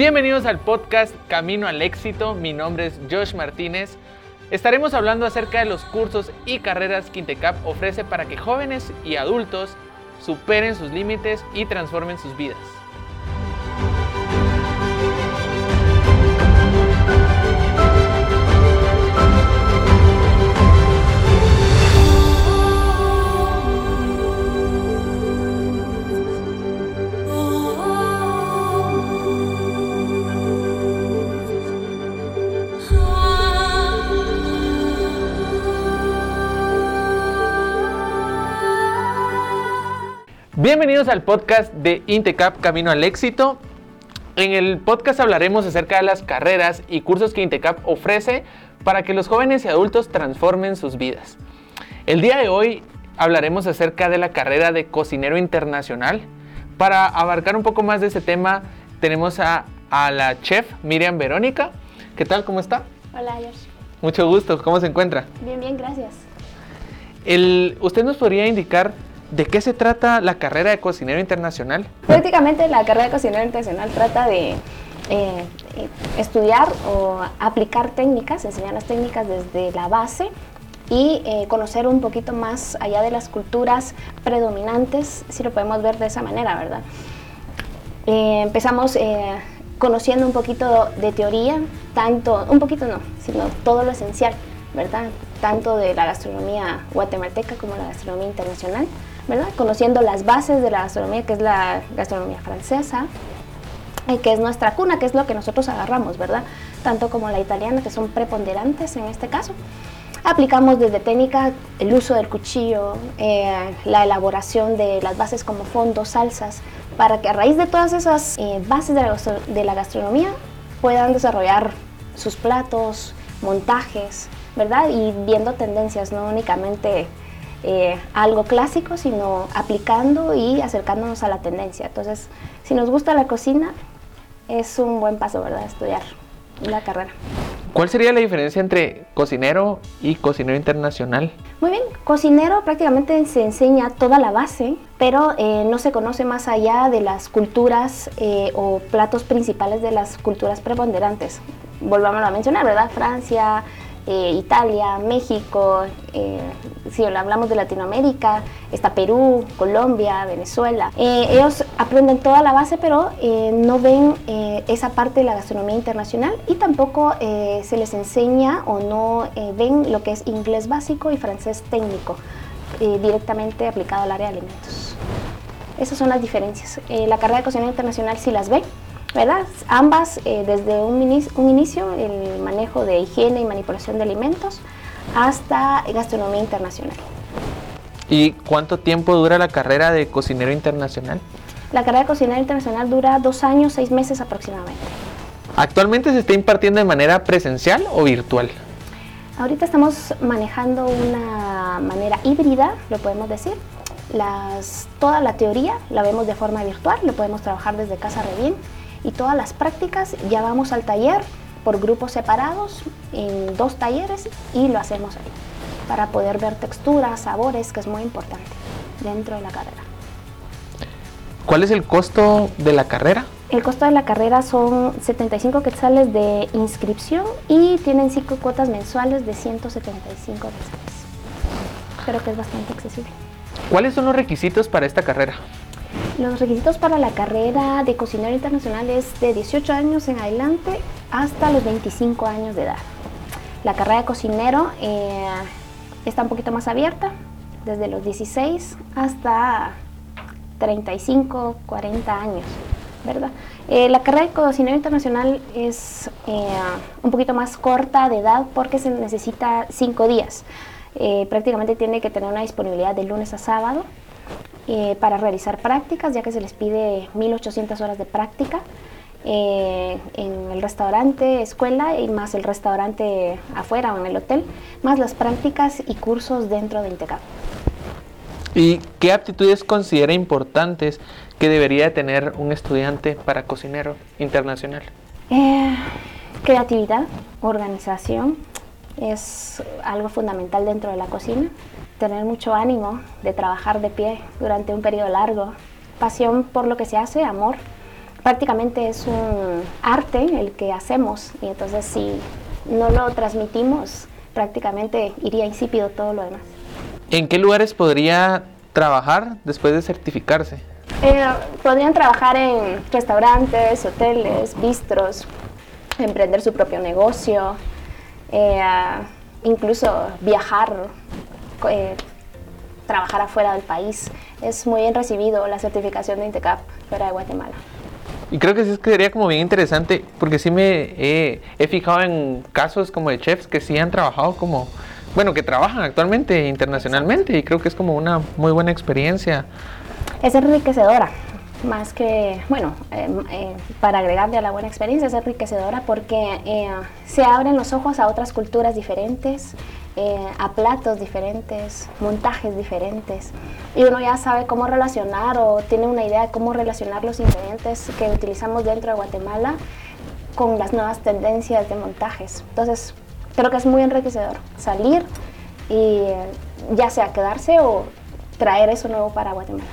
Bienvenidos al podcast Camino al Éxito. Mi nombre es Josh Martínez. Estaremos hablando acerca de los cursos y carreras que Intecap ofrece para que jóvenes y adultos superen sus límites y transformen sus vidas. Bienvenidos al podcast de Intecap Camino al Éxito. En el podcast hablaremos acerca de las carreras y cursos que Intecap ofrece para que los jóvenes y adultos transformen sus vidas. El día de hoy hablaremos acerca de la carrera de cocinero internacional. Para abarcar un poco más de ese tema tenemos a, la chef Miriam Verónica. ¿Qué tal? ¿Cómo está? Hola, Josh. Mucho gusto. ¿Cómo se encuentra? Bien, bien, gracias. El, ¿Usted nos podría indicar ¿De qué se trata la carrera de cocinero internacional? Prácticamente la carrera de cocinero internacional trata de eh, estudiar o aplicar técnicas, enseñar las técnicas desde la base y eh, conocer un poquito más allá de las culturas predominantes, si lo podemos ver de esa manera, ¿verdad? Eh, empezamos conociendo un poquito de teoría, tanto, un poquito no, sino todo lo esencial, ¿verdad? Tanto de la gastronomía guatemalteca como la gastronomía internacional. Conociendo las bases de la gastronomía, que es la gastronomía francesa, y que es nuestra cuna, que es lo que nosotros agarramos, ¿verdad? Tanto como la italiana, que son preponderantes en este caso. Aplicamos desde técnica el uso del cuchillo, eh, la elaboración de las bases como fondos, salsas, para que a raíz de todas esas eh, bases de la, de la gastronomía puedan desarrollar sus platos, montajes, ¿verdad? Y viendo tendencias, no únicamente eh, algo clásico, sino aplicando y acercándonos a la tendencia. Entonces, si nos gusta la cocina, es un buen paso, ¿verdad? Estudiar la carrera. ¿Cuál sería la diferencia entre cocinero y cocinero internacional? Muy bien, cocinero prácticamente se enseña toda la base, pero eh, no se conoce más allá de las culturas eh, o platos principales de las culturas preponderantes. Volvamos a mencionar, ¿verdad? Francia, eh, Italia, México, eh, si hablamos de Latinoamérica, está Perú, Colombia, Venezuela. Eh, ellos aprenden toda la base, pero no ven esa parte de la gastronomía internacional y tampoco se les enseña o no ven lo que es inglés básico y francés técnico, directamente aplicado al área de alimentos. Esas son las diferencias. la carrera de cocina internacional sí las ve, ¿verdad? Ambas eh, desde un, un, inicio, el manejo de higiene y manipulación de alimentos, hasta gastronomía internacional. ¿Y cuánto tiempo dura la carrera de cocinero internacional? La carrera de cocinero internacional dura dos años, seis meses aproximadamente. ¿Actualmente se está impartiendo de manera presencial o virtual? Ahorita estamos manejando una manera híbrida, lo podemos decir. Las, toda la teoría la vemos de forma virtual, lo podemos trabajar desde casa re bien y todas las prácticas ya vamos al taller por grupos separados en dos talleres y lo hacemos ahí para poder ver texturas, sabores, que es muy importante dentro de la carrera. ¿Cuál es el costo de la carrera? El costo de la carrera son 75 quetzales de inscripción y tienen cinco cuotas mensuales de 175 quetzales. Creo que es bastante accesible. ¿Cuáles son los requisitos para esta carrera? Los requisitos para la carrera de cocinero internacional es de 18 años en adelante hasta los 25 años de edad. La carrera de cocinero eh, está un poquito más abierta, desde los 16 hasta 35, 40 años, ¿verdad? Eh, la carrera de cocinero internacional es eh, un poquito más corta de edad porque se necesita 5 días. prácticamente tiene que tener una disponibilidad de lunes a sábado eh, para realizar prácticas, ya que se les pide 1.800 horas de práctica eh, en el restaurante, escuela y más el restaurante afuera o en el hotel, más las prácticas y cursos dentro de Intecap. ¿Y qué aptitudes considera importantes que debería tener un estudiante para cocinero internacional? Eh, creatividad, organización, es algo fundamental dentro de la cocina tener mucho ánimo de trabajar de pie durante un periodo largo, pasión por lo que se hace, amor prácticamente es un arte el que hacemos y entonces si no lo transmitimos, prácticamente iría insípido todo lo demás. ¿En qué lugares podría trabajar después de certificarse? Eh, podrían trabajar en restaurantes, hoteles, bistros, emprender su propio negocio, eh, incluso viajar, eh, trabajar afuera del país. Es muy bien recibido la certificación de INTECAP fuera de Guatemala. Y creo que sí sería como bien interesante, porque sí me he, he fijado en casos como de chefs que sí han trabajado como, bueno, que trabajan actualmente internacionalmente y creo que es como una muy buena experiencia. Es enriquecedora, más que, bueno, eh, eh, para agregarle a la buena experiencia, es enriquecedora porque eh, se abren los ojos a otras culturas diferentes, a platos diferentes, montajes diferentes, y uno ya sabe cómo relacionar o tiene una idea de cómo relacionar los ingredientes que utilizamos dentro de Guatemala con las nuevas tendencias de montajes. Entonces, creo que es muy enriquecedor salir y ya sea quedarse o traer eso nuevo para Guatemala.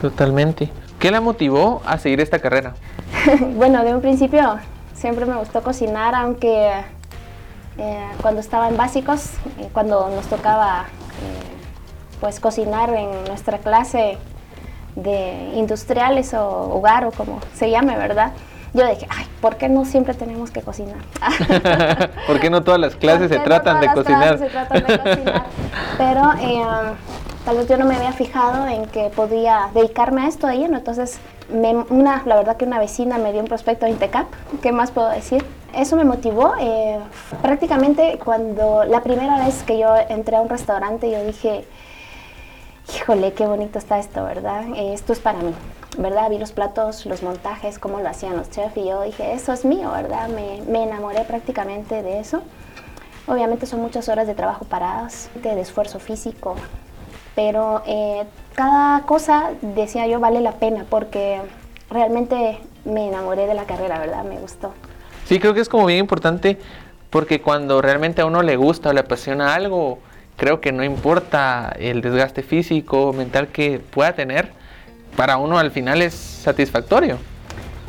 Totalmente. ¿Qué la motivó a seguir esta carrera? bueno, de un principio siempre me gustó cocinar, aunque eh, cuando estaba en básicos, eh, cuando nos tocaba eh, pues cocinar en nuestra clase de industriales o hogar o como se llame, ¿verdad? Yo dije, ay, ¿por qué no siempre tenemos que cocinar? ¿Por qué no todas las clases se tratan de cocinar? se tratan de cocinar? Pero tal vez yo no me había fijado en que podía dedicarme a esto de lleno. Entonces, una, la verdad que una vecina me dio un prospecto de Intecap, ¿qué más puedo decir? Eso me motivó. Eh, prácticamente cuando la primera vez que yo entré a un restaurante, yo dije, híjole, qué bonito está esto, ¿verdad? esto es para mí, ¿verdad? Vi los platos, los montajes, cómo lo hacían los chefs y yo dije, eso es mío, ¿verdad? Me, me enamoré prácticamente de eso. Obviamente son muchas horas de trabajo paradas, de esfuerzo físico, pero eh, cada cosa, decía yo, vale la pena porque realmente me enamoré de la carrera, ¿verdad? Me gustó. Sí, creo que es como bien importante porque cuando realmente a uno le gusta o le apasiona algo, creo que no importa el desgaste físico, o mental que pueda tener, para uno al final es satisfactorio.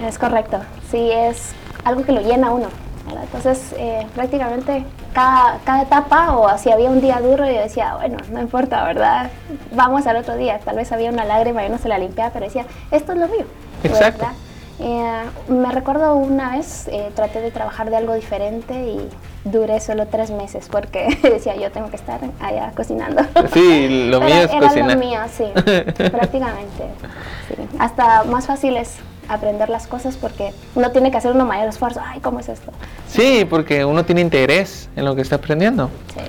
Es correcto, sí, es algo que lo llena a uno. Entonces, eh, prácticamente cada, cada, etapa o si había un día duro, yo decía, bueno, no importa, ¿verdad? Vamos al otro día. Tal vez había una lágrima y no se la limpiaba, pero decía, esto es lo mío. Exacto. Eh, me recuerdo una vez, eh, traté de trabajar de algo diferente y duré solo tres meses porque decía yo tengo que estar allá cocinando. Sí, lo mío es era cocinar. lo mío, sí, prácticamente. Sí. Hasta más fácil es aprender las cosas porque uno tiene que hacer un mayor esfuerzo. Ay, ¿cómo es esto? Sí, porque uno tiene interés en lo que está aprendiendo. Sí.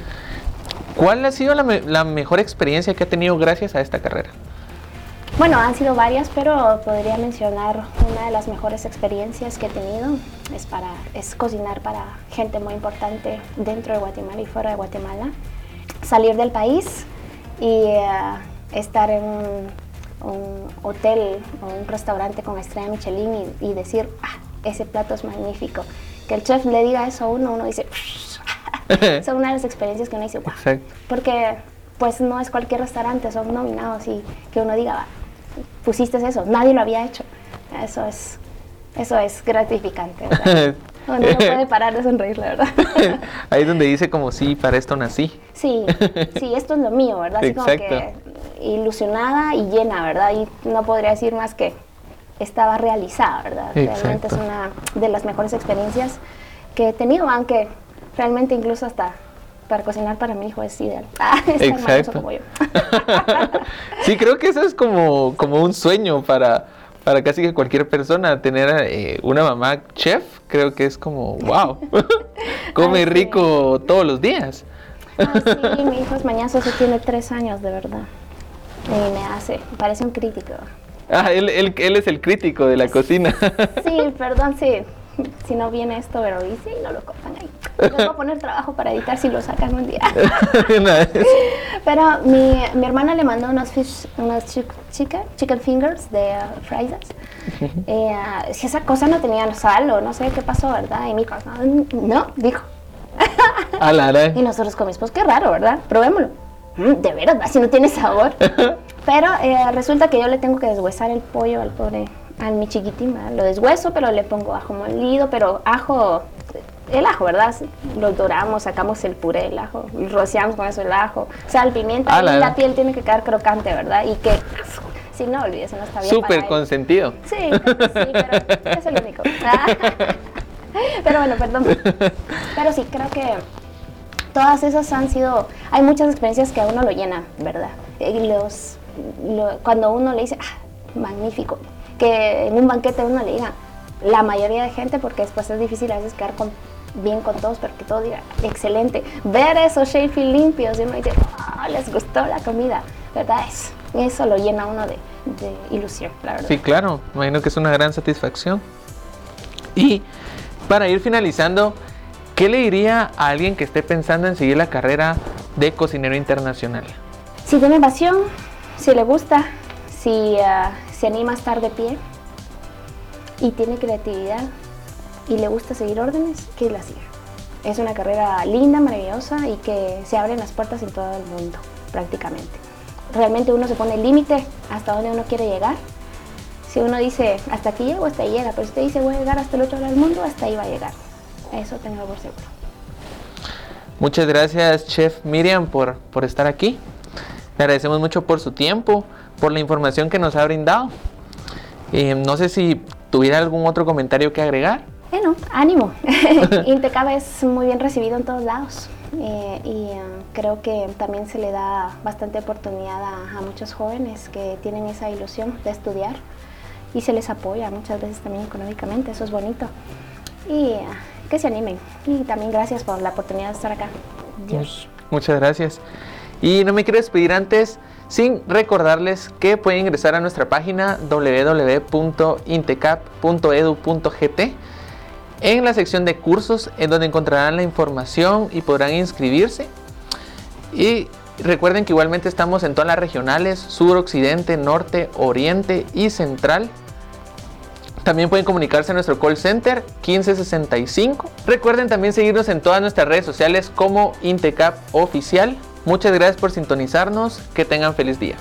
¿Cuál ha sido la, me la mejor experiencia que ha tenido gracias a esta carrera? Bueno, han sido varias, pero podría mencionar una de las mejores experiencias que he tenido es para es cocinar para gente muy importante dentro de Guatemala y fuera de Guatemala. Salir del país y uh, estar en un un hotel o un restaurante con estrella Michelin y, y, decir, ah, ese plato es magnífico. Que el chef le diga eso a uno, uno dice, son una de las experiencias que uno dice, wow. Porque pues no es cualquier restaurante, son nominados y que uno diga, pusiste eso, nadie lo había hecho. Eso es, eso es gratificante. ¿verdad? Uno no puede parar de sonreír, la verdad. Ahí es donde dice como, sí, para esto nací. Sí, sí, esto es lo mío, ¿verdad? Así Exacto. como que ilusionada y llena, ¿verdad? Y no podría decir más que estaba realizada, ¿verdad? Exacto. Realmente es una de las mejores experiencias que he tenido, aunque realmente incluso hasta para cocinar para mi hijo es ideal. Ah, es maravilloso como yo. sí, creo que eso es como, como un sueño para, para casi que cualquier persona, tener eh, una mamá chef, creo que es como, wow, come Ay, sí. rico todos los días. Ah, sí, mi hijo es mañazo, se tiene tres años, de verdad. Y me hace, parece un crítico. Ah, él, él, él es el crítico de la cocina. Sí, perdón, sí. Si no viene esto, pero dice y no lo cortan ahí. Les voy a poner trabajo para editar si lo sacan un día. Pero mi, mi hermana le mandó unos fish, unos chi- chicken, chicken fingers de uh. Eh, si esa cosa no tenía sal o no sé qué pasó, ¿verdad? Y mi hijo, no, dijo. A la hora. Y nosotros mi esposo, qué raro, ¿verdad? Probémoslo. Mm, de veras, así no tiene sabor. Pero eh, resulta que yo le tengo que deshuesar el pollo al pobre al mi chiquitín, ¿verdad? lo deshueso, pero le pongo ajo molido, pero ajo, el ajo, ¿verdad? Lo doramos, sacamos el puré del ajo, rociamos con eso el ajo, sal, pimienta, Ah, y la- la piel tiene que quedar crocante, ¿verdad? Y que, si no, olvídese, no está bien Súper para consentido. Sí, sí, pero es el único. pero bueno, perdón. Pero sí, creo que todas esas han sido, hay muchas experiencias que a uno lo llenan, ¿verdad? Y los, lo- cuando uno le dice, ah, magnífico, que en un banquete uno le diga, la mayoría de gente, porque después es difícil a veces quedar con- bien con todos, pero que todo diga, excelente. Ver esos Sheffield limpios y uno dice, ah, les gustó la comida, ¿verdad? Es- eso lo llena uno de, de ilusión, la verdad. Sí, claro, imagino que es una gran satisfacción. Y para ir finalizando, ¿qué le diría a alguien que esté pensando en seguir la carrera de cocinero internacional? Si tiene pasión, si le gusta, si ah, se anima a estar de pie y tiene creatividad y le gusta seguir órdenes, que la siga. Es una carrera linda, maravillosa y que se abren las puertas en todo el mundo, prácticamente. Realmente uno se pone el límite hasta donde uno quiere llegar. Si uno dice, hasta aquí llego, hasta ahí llega, pero si usted dice, voy a llegar hasta el otro lado del mundo, hasta ahí va a llegar. Eso tengo por seguro. Muchas gracias, Chef Miriam, por, por estar aquí. Le agradecemos mucho por su tiempo, por la información que nos ha brindado. Eh, no sé si tuviera algún otro comentario que agregar. Bueno, ánimo. Intecab es muy bien recibido en todos lados eh, y eh, creo que también se le da bastante oportunidad a, a muchos jóvenes que tienen esa ilusión de estudiar y se les apoya muchas veces también económicamente, eso es bonito. Y eh, que se animen. Y también gracias por la oportunidad de estar acá. Dios. Muchas gracias. Y no me quiero despedir antes sin recordarles que pueden ingresar a nuestra página www.intecap.edu.gt en la sección de cursos en donde encontrarán la información y podrán inscribirse. Y recuerden que igualmente estamos en todas las regionales, sur, occidente, norte, oriente y central. También pueden comunicarse a nuestro call center 1565. Recuerden también seguirnos en todas nuestras redes sociales como Intecap Oficial. Muchas gracias por sintonizarnos. Que tengan feliz día.